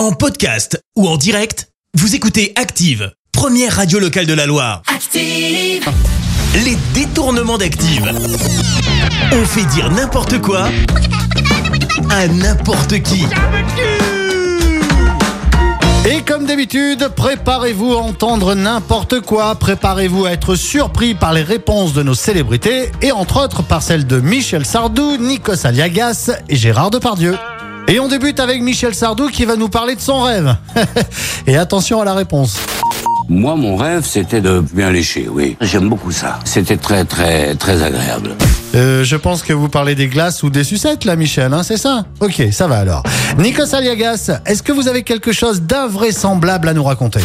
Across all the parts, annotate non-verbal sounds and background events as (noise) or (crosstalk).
En podcast ou en direct, vous écoutez Active, première radio locale de la Loire. Active, Les détournements d'Active. On fait dire n'importe quoi à n'importe qui. Et comme d'habitude, préparez-vous à entendre n'importe quoi, préparez-vous à être surpris par les réponses de nos célébrités, et entre autres par celles de Michel Sardou, Nikos Aliagas et Gérard Depardieu. Et on débute avec Michel Sardou qui va nous parler de son rêve. (laughs) et attention à la réponse. Moi, mon rêve, c'était de bien lécher, oui. J'aime beaucoup ça. C'était très, très, très agréable. Euh, je pense que vous parlez des glaces ou des sucettes là, Michel, hein, c'est ça? Ok, ça va alors. Nikos Aliagas, est-ce que vous avez quelque chose d'invraisemblable à nous raconter?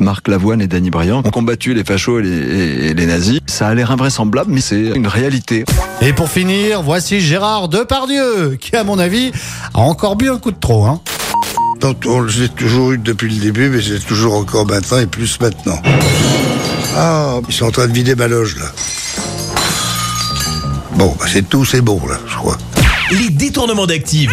Marc Lavoine et Danny Briand ont combattu les fachos et les, et- et les nazis. Ça a l'air invraisemblable, mais c'est une réalité. Et pour finir, voici Gérard Depardieu, qui à mon avis a encore bu un coup de trop. Hein. Je l'ai toujours eu depuis le début, mais j'ai toujours encore maintenant et plus maintenant. Ah, ils sont en train de vider ma loge, là. Bon, bah, c'est tout, c'est bon, là, je crois. Les détournements d'Active.